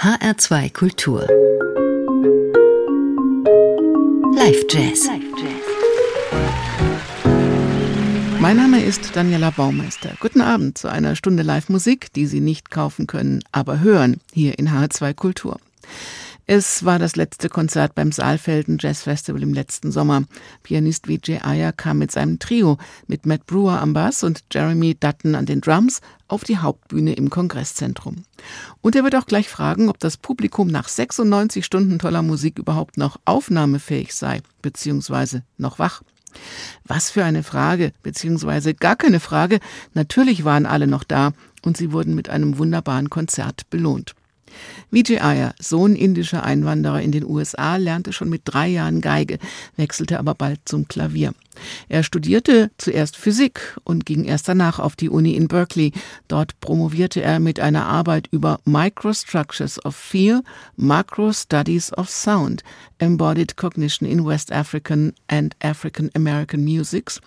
HR2 Kultur. Live Jazz. Mein Name ist Daniela Baumeister. Guten Abend zu einer Stunde Live-Musik, die Sie nicht kaufen können, aber hören, hier in HR2 Kultur. Es war das letzte Konzert beim Saalfelden Jazz Festival im letzten Sommer. Pianist Vijay Ayer kam mit seinem Trio mit Matt Brewer am Bass und Jeremy Dutton an den Drums auf die Hauptbühne im Kongresszentrum. Und er wird auch gleich fragen, ob das Publikum nach 96 Stunden toller Musik überhaupt noch aufnahmefähig sei, beziehungsweise noch wach. Was für eine Frage, beziehungsweise gar keine Frage. Natürlich waren alle noch da und sie wurden mit einem wunderbaren Konzert belohnt. Vijay Iyer, Sohn indischer Einwanderer in den USA, lernte schon mit drei Jahren Geige, wechselte aber bald zum Klavier. Er studierte zuerst Physik und ging erst danach auf die Uni in Berkeley. Dort promovierte er mit einer Arbeit über Microstructures of Feel, Macro Studies of Sound, Embodied Cognition in West African and African American Musics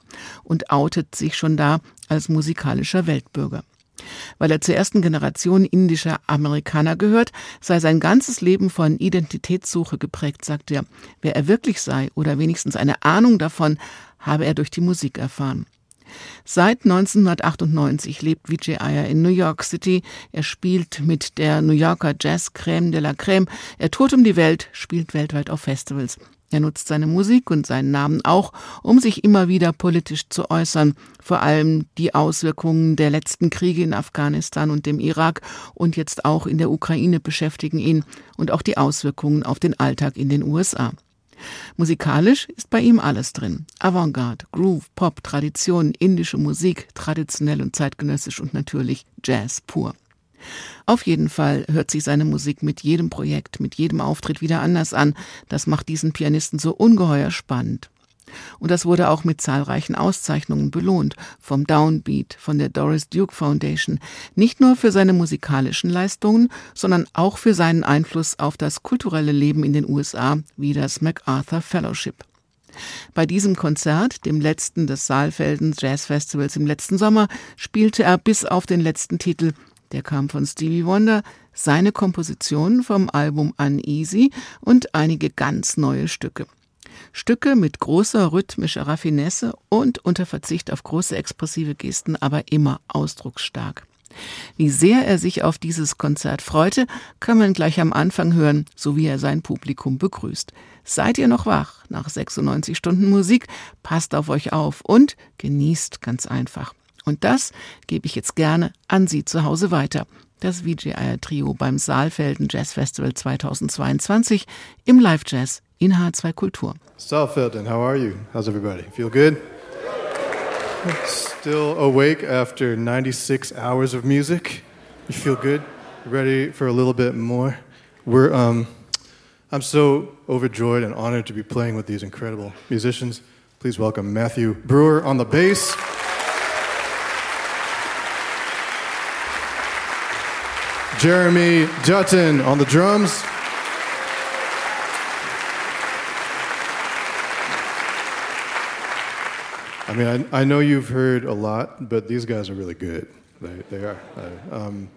und outet sich schon da als musikalischer Weltbürger. Weil er zur ersten Generation indischer Amerikaner gehört, sei sein ganzes Leben von Identitätssuche geprägt, sagt er. Wer er wirklich sei oder wenigstens eine Ahnung davon, habe er durch die Musik erfahren. Seit 1998 lebt Vijay Iyer in New York City. Er spielt mit der New Yorker Jazz Crème de la Crème. Er tourt um die Welt, spielt weltweit auf Festivals. Er nutzt seine Musik und seinen Namen auch, um sich immer wieder politisch zu äußern. Vor allem die Auswirkungen der letzten Kriege in Afghanistan und dem Irak und jetzt auch in der Ukraine beschäftigen ihn und auch die Auswirkungen auf den Alltag in den USA. Musikalisch ist bei ihm alles drin. Avantgarde, Groove, Pop, Tradition, indische Musik, traditionell und zeitgenössisch und natürlich Jazz pur. Auf jeden Fall hört sich seine Musik mit jedem Projekt, mit jedem Auftritt wieder anders an. Das macht diesen Pianisten so ungeheuer spannend. Und das wurde auch mit zahlreichen Auszeichnungen belohnt, vom Downbeat, von der Doris Duke Foundation, nicht nur für seine musikalischen Leistungen, sondern auch für seinen Einfluss auf das kulturelle Leben in den USA, wie das MacArthur Fellowship. Bei diesem Konzert, dem letzten des Saalfelden Jazz Festivals im letzten Sommer, spielte er bis auf den letzten Titel der kam von Stevie Wonder, seine Kompositionen vom Album Uneasy und einige ganz neue Stücke. Stücke mit großer rhythmischer Raffinesse und unter Verzicht auf große expressive Gesten, aber immer ausdrucksstark. Wie sehr er sich auf dieses Konzert freute, kann man gleich am Anfang hören, so wie er sein Publikum begrüßt. Seid ihr noch wach nach 96 Stunden Musik? Passt auf euch auf und genießt ganz einfach. Und das gebe ich jetzt gerne an Sie zu Hause weiter. Das VJI Trio beim Saalfelden Jazz Festival 2022 im Live Jazz in H2 Kultur. Saalfelden, how are you? How's everybody? Feel good? Still awake after 96 hours of music? You feel good? Ready for a little bit more? We're um I'm so overjoyed and honored to be playing with these incredible musicians. Please welcome Matthew Brewer on the bass. Jeremy Dutton on the drums. I mean, I, I, know you've heard a lot, but these guys are really good. They, they are. Uh, um,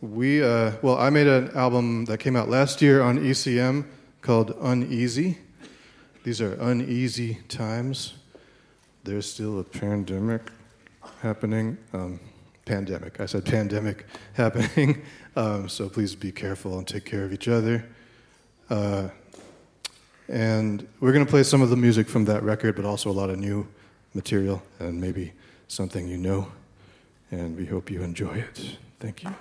we, uh, well, I made an album that came out last year on ECM called Uneasy. These are uneasy times. There's still a pandemic happening. Um, pandemic. I said pandemic happening. Um, so please be careful and take care of each other. Uh, and we're going to play some of the music from that record, but also a lot of new material and maybe something you know. And we hope you enjoy it. Thank you.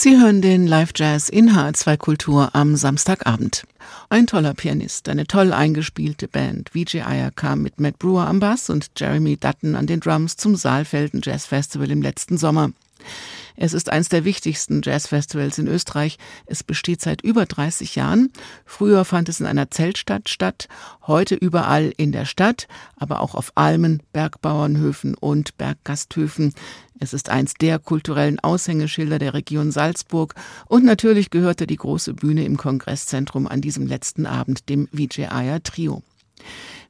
Sie hören den Live Jazz in H2 Kultur am Samstagabend. Ein toller Pianist, eine toll eingespielte Band. VJ Ayer kam mit Matt Brewer am Bass und Jeremy Dutton an den Drums zum Saalfelden Jazz Festival im letzten Sommer. Es ist eines der wichtigsten Jazzfestivals in Österreich. Es besteht seit über 30 Jahren. Früher fand es in einer Zeltstadt statt, heute überall in der Stadt, aber auch auf Almen, Bergbauernhöfen und Berggasthöfen. Es ist eins der kulturellen Aushängeschilder der Region Salzburg und natürlich gehörte die große Bühne im Kongresszentrum an diesem letzten Abend dem Vijay Trio.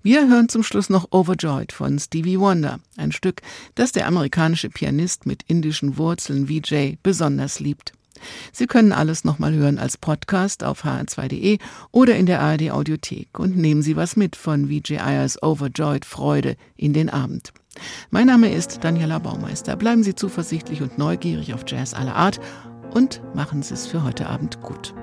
Wir hören zum Schluss noch Overjoyed von Stevie Wonder, ein Stück, das der amerikanische Pianist mit indischen Wurzeln Vijay besonders liebt. Sie können alles nochmal hören als Podcast auf hr2.de oder in der ARD Audiothek und nehmen Sie was mit von Vijay Ayers Overjoyed Freude in den Abend. Mein Name ist Daniela Baumeister. Bleiben Sie zuversichtlich und neugierig auf Jazz aller Art und machen Sie es für heute Abend gut.